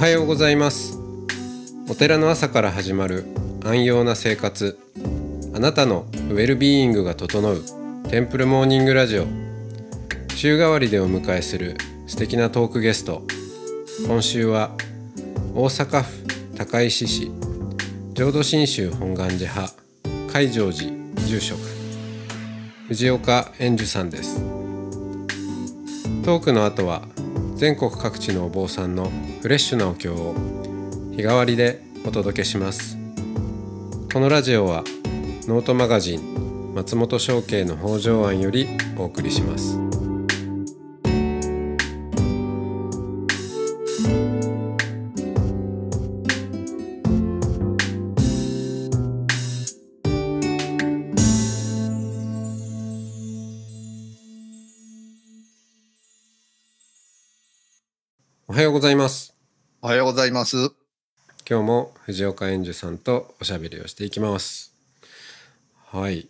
はようございます。お寺の朝から始まる安養な生活。あなたのウェルビーイングが整うテンプルモーニングラジオ。週替わりでお迎えする素敵なトークゲスト。今週は大阪府高石市浄土真宗本願寺派海上寺住職藤岡円寿さんです。トークの後は全国各地のお坊さんのフレッシュなお経を日替わりでお届けします。このラジオはノートマガジン松本商家の北条庵よりお送りします。はようございます。おはようございます。今日も藤岡円寿さんとおしゃべりをしていきます。はい。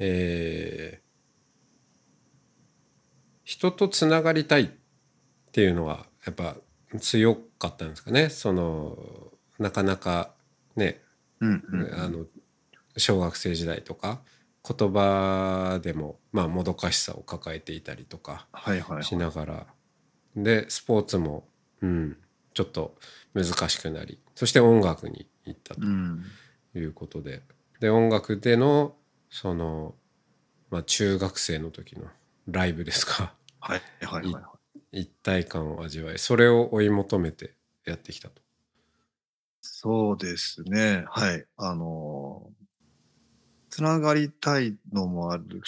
えー、人とつながりたいっていうのはやっぱ強かったんですかね。そのなかなかね、うんうんあの小学生時代とか言葉でもまあもどかしさを抱えていたりとかはいはい。しながら。でスポーツも、うん、ちょっと難しくなりそして音楽に行ったとうんいうことで、で音楽でのその、まあ、中学生の時のライブですかはいはいはいはい。一体感を味わいそれを追い求めてやってきたと。そうですね。はい。あのーつながりたいのもある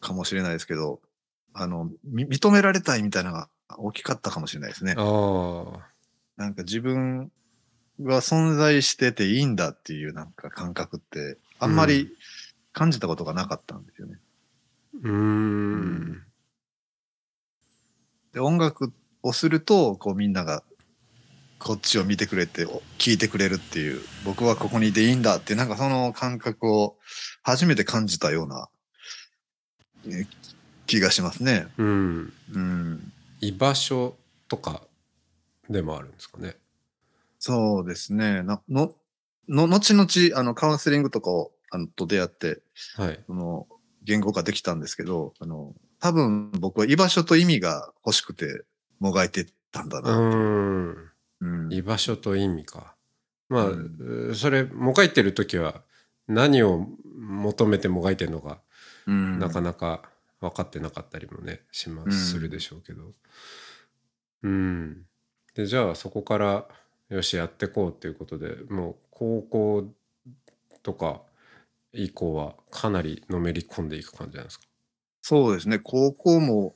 かもしれないですけど、あの、み認められたいみたいなのが大きかったかもしれないですね。なんか自分が存在してていいんだっていうなんか感覚って、あんまうり感じたことがなかったんですよね。うーんで、音楽をすると、こうみんながこっちを見てくれて、お聞いてくれるっていう、僕はここにいていいんだってなんかその感覚を初めて感じたようなえ気がしますね。うんうん。居場所とかでもあるんですかね。そうですね。な、の、の、後々、あの、カウンセリングとかを、あの、と出会って、はい。その、言語化できたんですけど、あの、多分僕は居場所と意味が欲しくて、もがいてたんだうな。ーんうん。居場所と意味か。まあ、うそれもがいてる時は何を求めてもがいてるのか、うんなかなか分かってなかったりもねしまうんするでしょうけど。うん。でじゃあそこからよしやってこうっていうことでもう高校とか以降はかなりのめり込んでいく感じなんですか？そうですね。高校も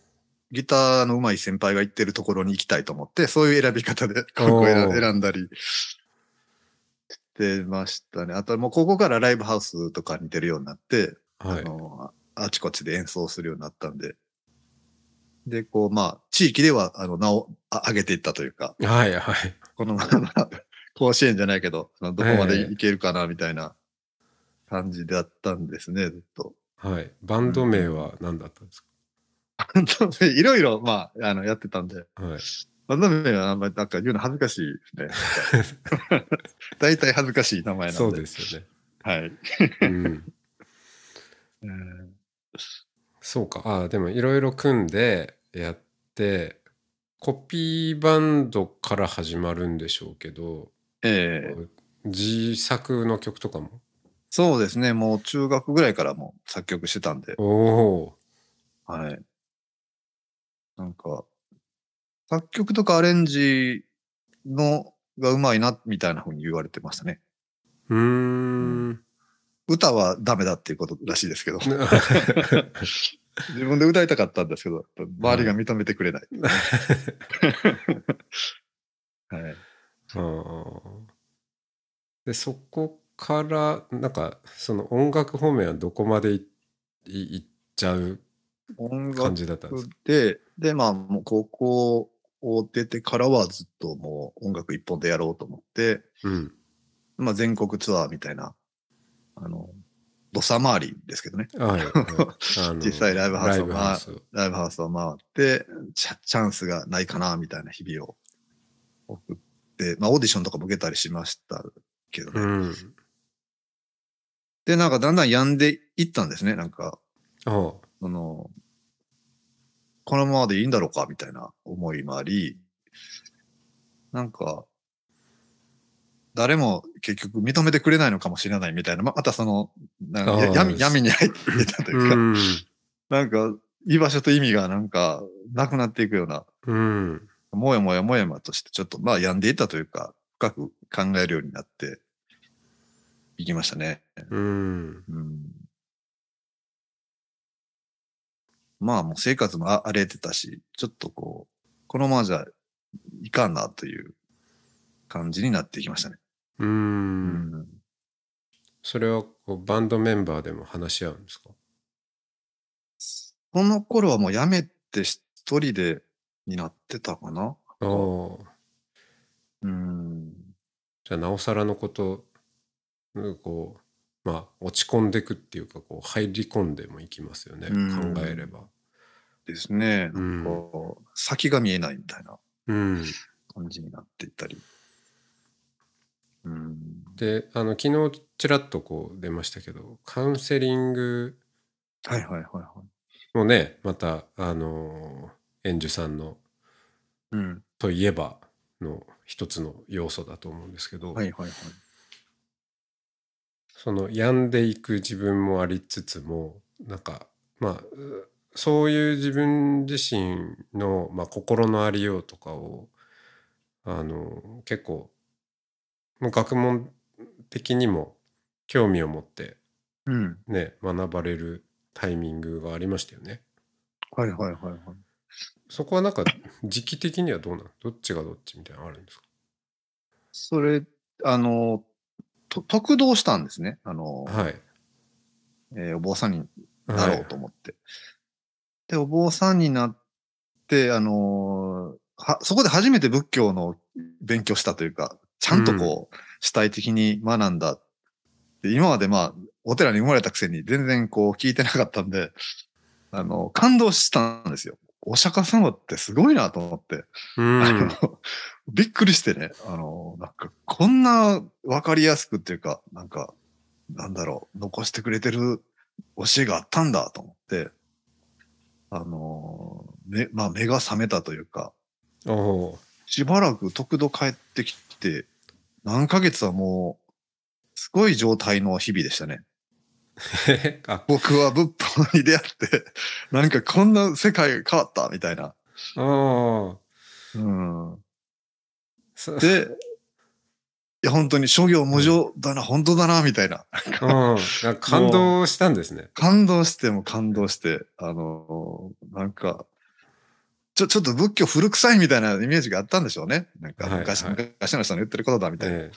ギターの上手い先輩が行ってるところに行きたいと思って、そういう選び方で学校選んだりしてましたね。あともう高校からライブハウスとかに出るようになって、はい。あのああちこちで演奏するようになったんで。で、こう、まあ、地域では、あの、名をあ上げていったというか、はいはいこのまま、甲子園じゃないけど、どこまでいけるかな、みたいな感じだったんですね、ずっと。はいバンド名は何だったんですいろいろ、まあ、あの、やってたんで、かはいバンド名はあんまりなんか言うの恥ずかしいですね。大体恥ずかしい名前なんで。そうですよねはい。うんうん そうかああでもいろいろ組んでやってコピーバンドから始まるんでしょうけどええ自作の曲とかも？そうですね。もう中学ぐらいからもう作曲してたんで。おおはい。なんか、作曲とかアレンジのがうまいな、みたいな風に言われてましたね。うーん歌はダメだっていうことらしいですけど。自分で歌いたかったんですけど、周りが認めてくれない。はい。あーでそこからなんかその音楽方面はどこまでいいいっちゃう感じだったんですか？で、で、まあ、もう高校を出てからはずっともう音楽一本でやろうと思って、うんまあ全国ツアーみたいな、あの、土佐回りですけどね。はい、はい 実際ライブハウスをライブハウスライブハウスを回って、チャンスがないかな、みたいな日々を送っで、まあオーディションとかも受けたりしましたけどね。うん。で、なんかだんだん病んでいったんですね。なんか。その、このままでいいんだろうかみたいな思いもあり、なんか、誰も結局認めてくれないのかもしれないみたいな、ままたその、闇闇に入っていたというか、うん。なんか、居場所と意味がなんか、なくなっていくような、うん。もやもやもやとして、ちょっとまあ病んでいったというか、深く考えるようになっていきましたね。うん。うんまあもう生活もあ荒れてたし、ちょっとこう、このままじゃいかんなという感じになってきましたね。う。うんそれはこうバンドメンバーでも話し合うんですか？この頃はもう辞めて一人でになってたかな。ああ。うん。じゃあなおさらのことうんこうまあ落ち込んでくっていうかこう入り込んでもいきますよねうん考えれば。ですね。うなんんかこう先が見えないみたいなうん、感じになっていったり。うん。であの昨日ちらっとこう出ましたけどカウンセリングはいはいはいはい。もねまたあの演授さんのうん。といえばの一つの要素だと思うんですけど、はいはいはい。その病んでいく自分もありつつもなんかまあうそういう自分自身の、まあ、心のありようとかをあの結構もう学問的にも興味を持ってうん。ね学ばれるタイミングがありましたよね。はいはいはいはい。そこはなんか時期的にはどうなのどっちがどっちみたいなのあるんですか？それ、あの、と得道したんですね。あの、はい。えーお坊さんになろうはいと思って。で、お坊さんになって、あのーは、そこで初めて仏教の勉強したというか、ちゃんとこう、主体的に学んだ。で今までまあ、お寺に生まれたくせに全然こう聞いてなかったんで、あの、感動したんですよ。お釈迦様ってすごいなと思って。うんあのびっくりしてね、あの、なんか、こんなわかりやすくっていうか、なんか、なんだろう、残してくれてる教えがあったんだと思って、あの、目、まあ目が覚めたというか、しばらく得度帰ってきて、何ヶ月はもう、すごい状態の日々でしたね。僕は仏法に出会って、なんかこんな世界が変わったみたいな。うん。そで、いや、本当に諸行無常だな、本当だな、みたいな。うん、感動したんですね。感動しても感動して、あのーなんか、ちょ、ちょっと仏教古臭いみたいなイメージがあったんでしょうね。なんかはい昔、はい昔の人の言ってることだみたいな。え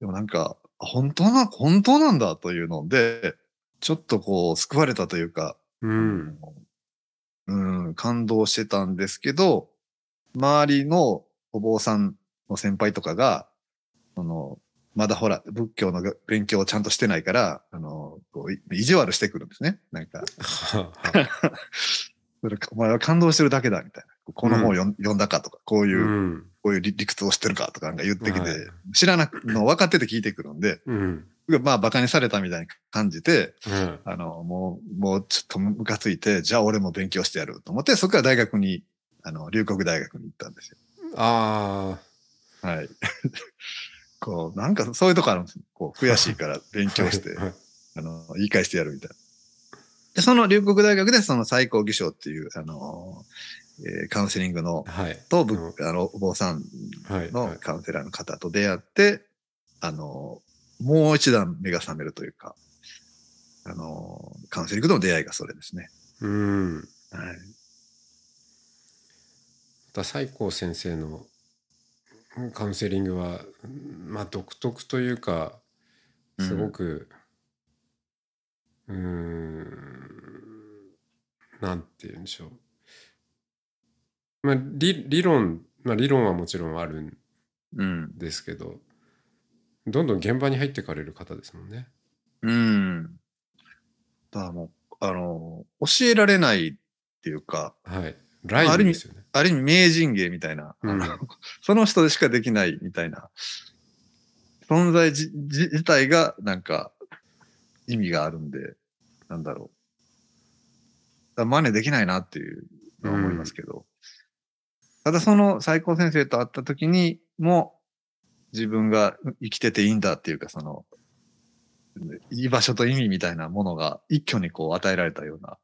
でもなんか、あ本当な、本当なんだというので、ちょっとこう、救われたというか、えうん。うん、感動してたんですけど、周りのお坊さんの先輩とかが、その、まだほら、仏教の勉強をちゃんとしてないから、あの、こうい意地悪してくるんですね。なんか、それお前は感動してるだけだ、みたいな。この本を読ん読んだかとか、こういう、うん。こういう理理屈を知ってるかとかなんか言ってきて、はい知らなくの分かってて聞いてくるんで、うん。まあ、馬鹿にされたみたいに感じて、うん。あの、もう、もうちょっとムカついて、じゃあ俺も勉強してやると思って、そこから大学に、あの、龍谷大学に行ったんですよ。あはい。こう、なんかそういうとこあるんですよ。こう、悔しいから勉あ。強して、はいあの、言い返してやるみたいな。で、その龍谷大学でその最高義賞っていう、あの、えーカウンセリングの、はい。と、うんぶあの、お坊さんはい。はいのカウンセラーの方と出会って、あの、もう一段目が覚めるというか、あの、カウンセリングとの出会いがそれですね。うん。はい。また西光先生のカウンセリングは、まあ独特というか、すごく、うーん、なんて言うんでしょう。まあ理理論、まあ理論はもちろんあるんうん。ですけど、どんどん現場に入ってかれる方ですもんね。うん。だからもう、あの、教えられないっていうか、はい。ライブですよね。ある意味名人芸みたいな、うん その人でしかできないみたいな、存在じじ自体がなんか意味があるんで、なんだろう。だから真似できないなっていうのは思いますけど、ただその最高先生と会った時にも自分が生きてていいんだっていうか、その、居場所と意味みたいなものが一挙にこう与えられたような。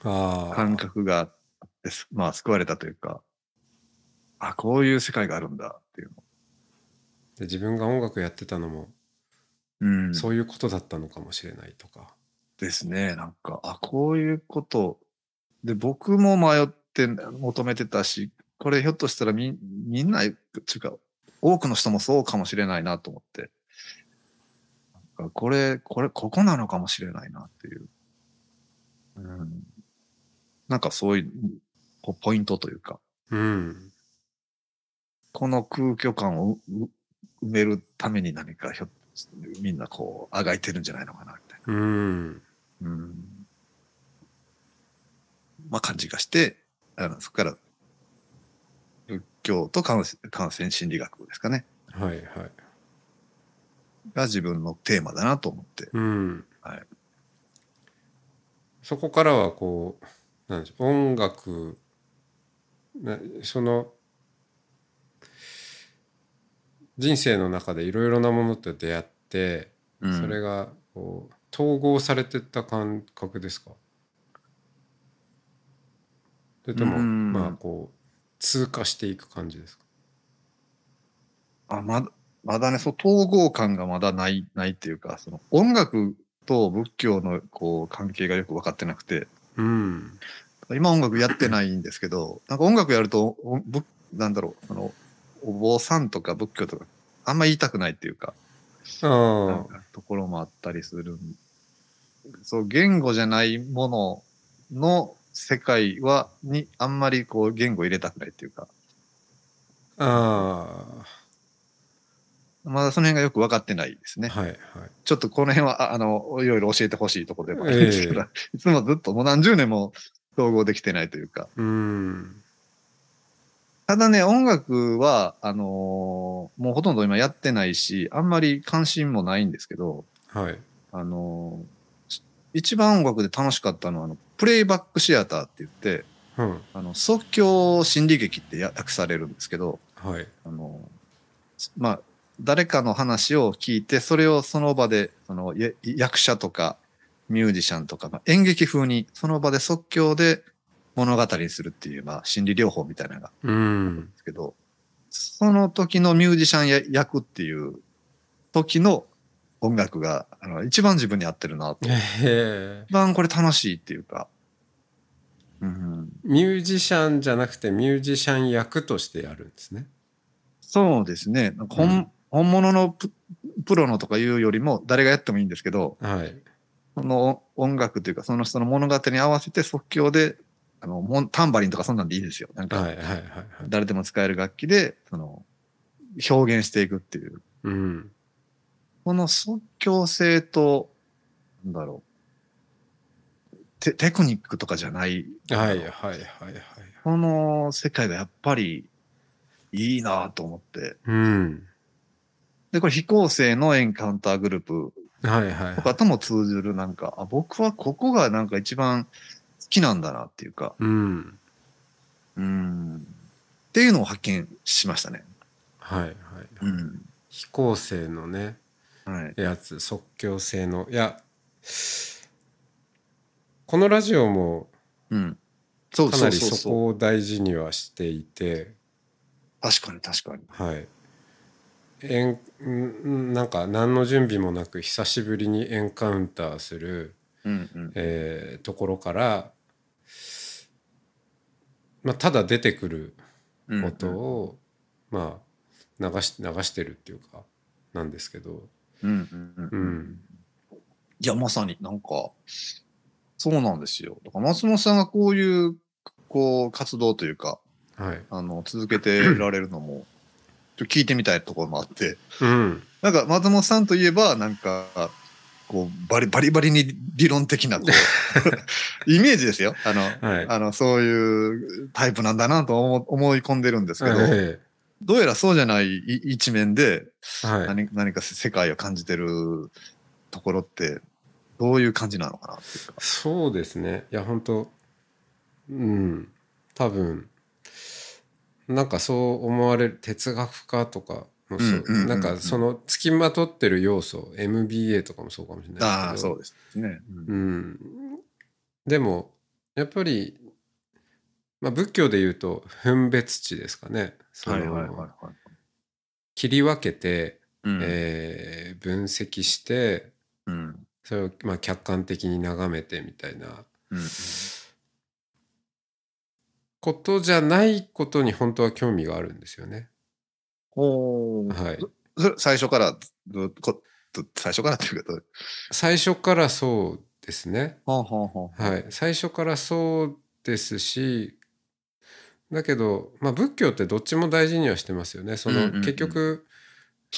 感覚があってす、まあ救われたというか、あ、こういう世界があるんだっていうの。で自分が音楽やってたのも、うんそういうことだったのかもしれないとか。ですね。なんか、あ、こういうこと。で、僕も迷って求めてたし、これひょっとしたらみみんな、っていうか、多くの人もそうかもしれないなと思って。なんかこれ、これ、ここなのかもしれないなっていう。うん。なんかそういうポポイントというか、うん。この空虚感を埋めるために何かひょっみんなこう、あがいてるんじゃないのかな、みたいな。うん。うんまあ感じがして、あのそこから仏教と感染感染心理学ですかね。はいはい。が自分のテーマだなと思って。うん。はいそこからはこう、なんでしょう、音楽、なその、人生の中でいろいろなものと出会って、うんそれがこう統合されてった感覚ですか？それとも、うんまあこう通過していく感じですか？あまだまだね、そう統合感がまだない、ないっていうか、その音楽と仏教のこう関係がよく分かってなくて、うん。今音楽やってないんですけど、なんか音楽やると、おぶなんだろう、その、お坊さんとか仏教とか、あんま言いたくないっていうか、あかところもあったりする。そう、言語じゃないものの世界は、に、あんまりこう、言語入れたくないっていうか、ああまだその辺がよく分かってないですね。あはいはい。ちょっとこの辺は、ああの、いろいろ教えてほしいところでもあるんですけど、いつもずっともう何十年も統合できてないというか。うん。ただね、音楽は、あのーもうほとんど今やってないし、あんまり関心もないんですけど、はい。あのー一番音楽で楽しかったのは、あの、プレイバックシアターって言って、うん。あの、即興心理劇って訳されるんですけど、はい。あのーまあ、誰かの話を聞いて、それをその場で、その、や役者とか、ミュージシャンとか、まあ、演劇風に、その場で即興で物語にするっていう、まあ、心理療法みたいなのがうん。ですけど、その時のミュージシャンや役っていう時の音楽があの一番自分に合ってるなと。一番これ楽しいっていうか。うん、ミュージシャンじゃなくてミュージシャン役としてやるんですねそうですね。本,、うん本物のププロのとかいうよりも誰がやってもいいんですけど、はいその音楽というかその人の物語に合わせて即興で、あの、タンバリンとかそんなんでいいですよ。なんかはいはいはいはい誰でも使える楽器で、その、表現していくっていう。うんこの即興性と、なんだろう、テテクニックとかじゃない、はいはいはいはい。この世界がやっぱりいいなと思って。うん。で、これ非構成のエンカウンターグループ。はいはいとかとも通ずるなんか、あ僕はここがなんか一番好きなんだなっていうか、うん。うん。っていうのを発見しましたね。はいはいうん。非構成のねはい。やつ即興性の。いやこのラジオもかなりそこを大事にはしていて。確かに確かに。はい。えんんなんか何の準備もなく久しぶりにエンカウンターする、うんうん。えーところから、まあ、ただ出てくるうん。音を、まあ流し流してるっていうかなんですけどうん。いや、まさになんか、そうなんですよ。だから松本さんがこういう、こう、活動というか、はい。あの、続けてられるのも、ちょっと聞いてみたいところもあって、うん。なんか松本さんといえば、なんか、こうバリバリバリに理論的なこう イメージですよ。あの、はい。あのそういうタイプなんだなと思思い込んでるんですけど、えどうやらそうじゃないい一面でえはい。何何か世界を感じてるところってどういう感じなのかなっていうか。そうですね。いや本当うん。多分なんかそう思われる哲学家とかなんかその付きまとってる要素 MBA とかもそうかもしれないですけど。ああそうですね。うん、でもやっぱり、まあ、仏教で言うと分別地ですかね。その、はいはいはいはい。切り分けて、うん。えー分析してうん。それをまあ客観的に眺めてみたいな。うんことじゃないことに本当は興味があるんですよね。おーはい、それ最初から最初からっていうかどう？最初からそうですね。はあはあはあ。はい、最初からそうですしだけど、まあ、仏教ってどっちも大事にはしてますよね。その、結局、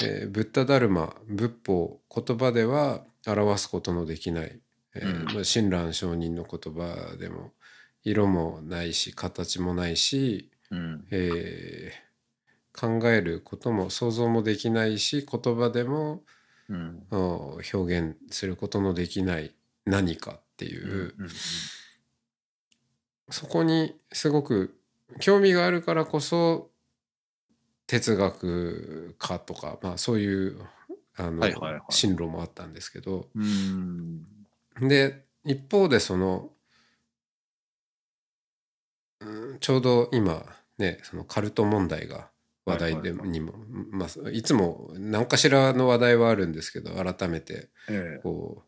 えーブッダダルマ仏法言葉では表すことのできない、えまあ親鸞上人の言葉でも色もないし形もないし、うん。えー考えることも想像もできないし言葉でもうん。お表現することのできない。何かっていう、うん。そこにすごく興味があるからこそ哲学家とか、まあ、そういうあの、はいはいはい。進路もあったんですけど。うん。で一方でその、うんちょうど今ねそのカルト問題が話題ではいはいはい。にも、まあ、いつも何かしらの話題はあるんですけど改めてええ。こ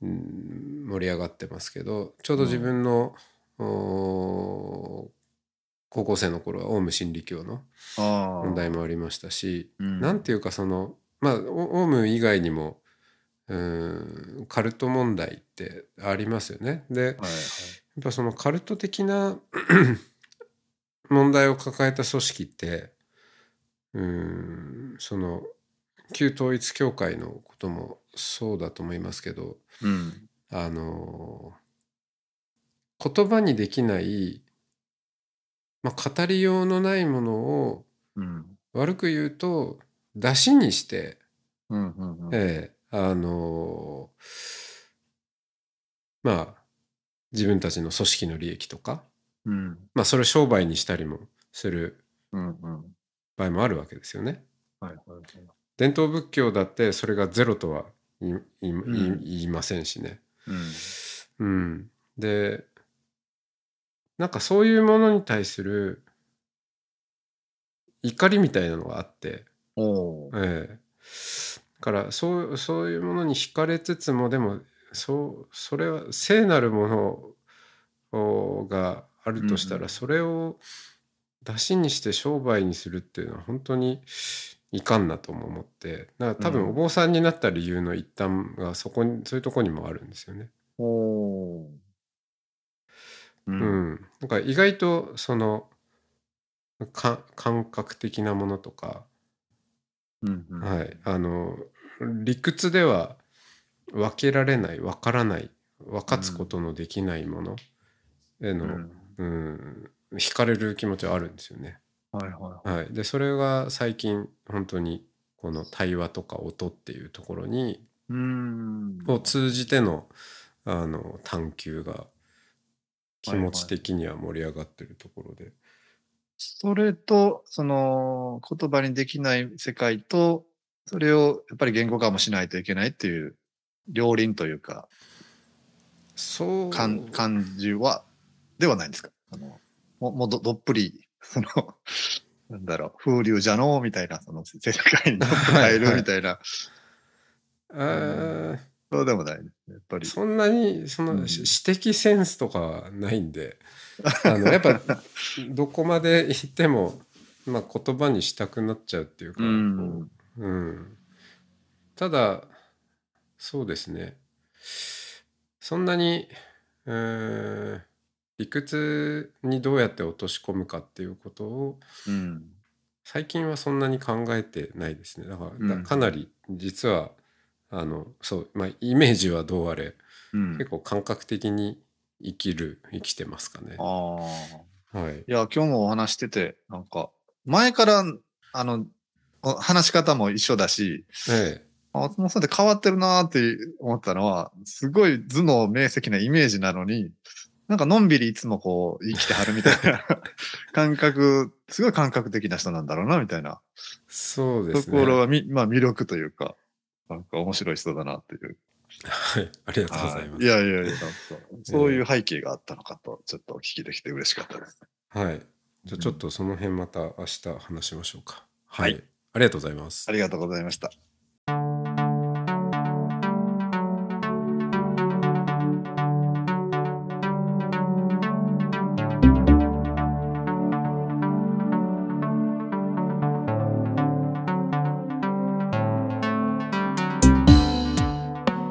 う、うん、盛り上がってますけどちょうど自分の、お高校生の頃はオウム真理教の問題もありましたし、うん。なんていうかそのまあオオウム以外にもうんカルト問題ってありますよね。で、はいはい。やっぱそのカルト的な 問題を抱えた組織ってうーんその旧統一教会のこともそうだと思いますけどうん。あの言葉にできない、まあ、語りようのないものをうん。悪く言うと出しにして、うんうんうん。ええあのまあ自分たちの組織の利益とか、うん。まあ、それを商売にしたりもする場合もあるわけですよね。はいはいはい。伝統仏教だってそれがゼロとは言い言いませんしね。うん。うん、でなんかそういうものに対する怒りみたいなのがあって、ええ。だからそうそういうものに惹かれつつもでもそうそれは聖なるものをがあるとしたら、それを出しにして商売にするっていうのは本当にいかんなとも思ってだから多うん。分お坊さんになった理由の一端がそこにそういうとこにもあるんですよね。ううん。ん、なんか意外とそのか感覚的なものとか、うんうんはい、あの理屈では分けられない分からない分かつことのできないものへの、うんうん惹かれる気持ちはあるんですよね。はいははい、でそれが最近本当にこの対話とか音っていうところにい。うん。を通じてのあの探求が気持ち的には盛り上がってるところで。それと、その言葉にできない世界と、それをやっぱり言語化もしないといけないっていう両輪というか、そう。感感じは、ではないんですか？あのももうどどっぷり、その、なんだろう、風流じゃのうみたいな、その世界にどっぷり入るみたいな、あーそうでもないですね。やっぱり。そんなにその、うんし私的センスとかはないんで あのやっぱどこまで行っても、まあ、言葉にしたくなっちゃうっていうか、うん。こううん、ただそうですねそんなにうーん理屈にどうやって落とし込むかっていうことをうん。最近はそんなに考えてないですねだから、うんかなり実はあのそうまあイメージはどうあれうん。結構感覚的に生きる生きてますかね。ああ。はい。いや、今日もお話してて、なんか、前から、あの、お話し方も一緒だし、えあ松本さんって変わってるなーって思ったのは、すごい頭脳明晰なイメージなのに、なんかのんびりいつもこう生きてはるみたいな 感覚、すごい感覚的な人なんだろうな、みたいな。そうですね。ところはみ、まあ魅力というか、なんか面白い人だなっていう。はいありがとうございます。い。やいやいや、そういう背景があったのかと、ちょっとお聞きできて嬉しかったです。はい。じゃあちょっとその辺また明日話しましょうか。はい、はい。ありがとうございます。ありがとうございました。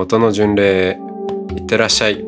音の巡礼いってらっしゃい。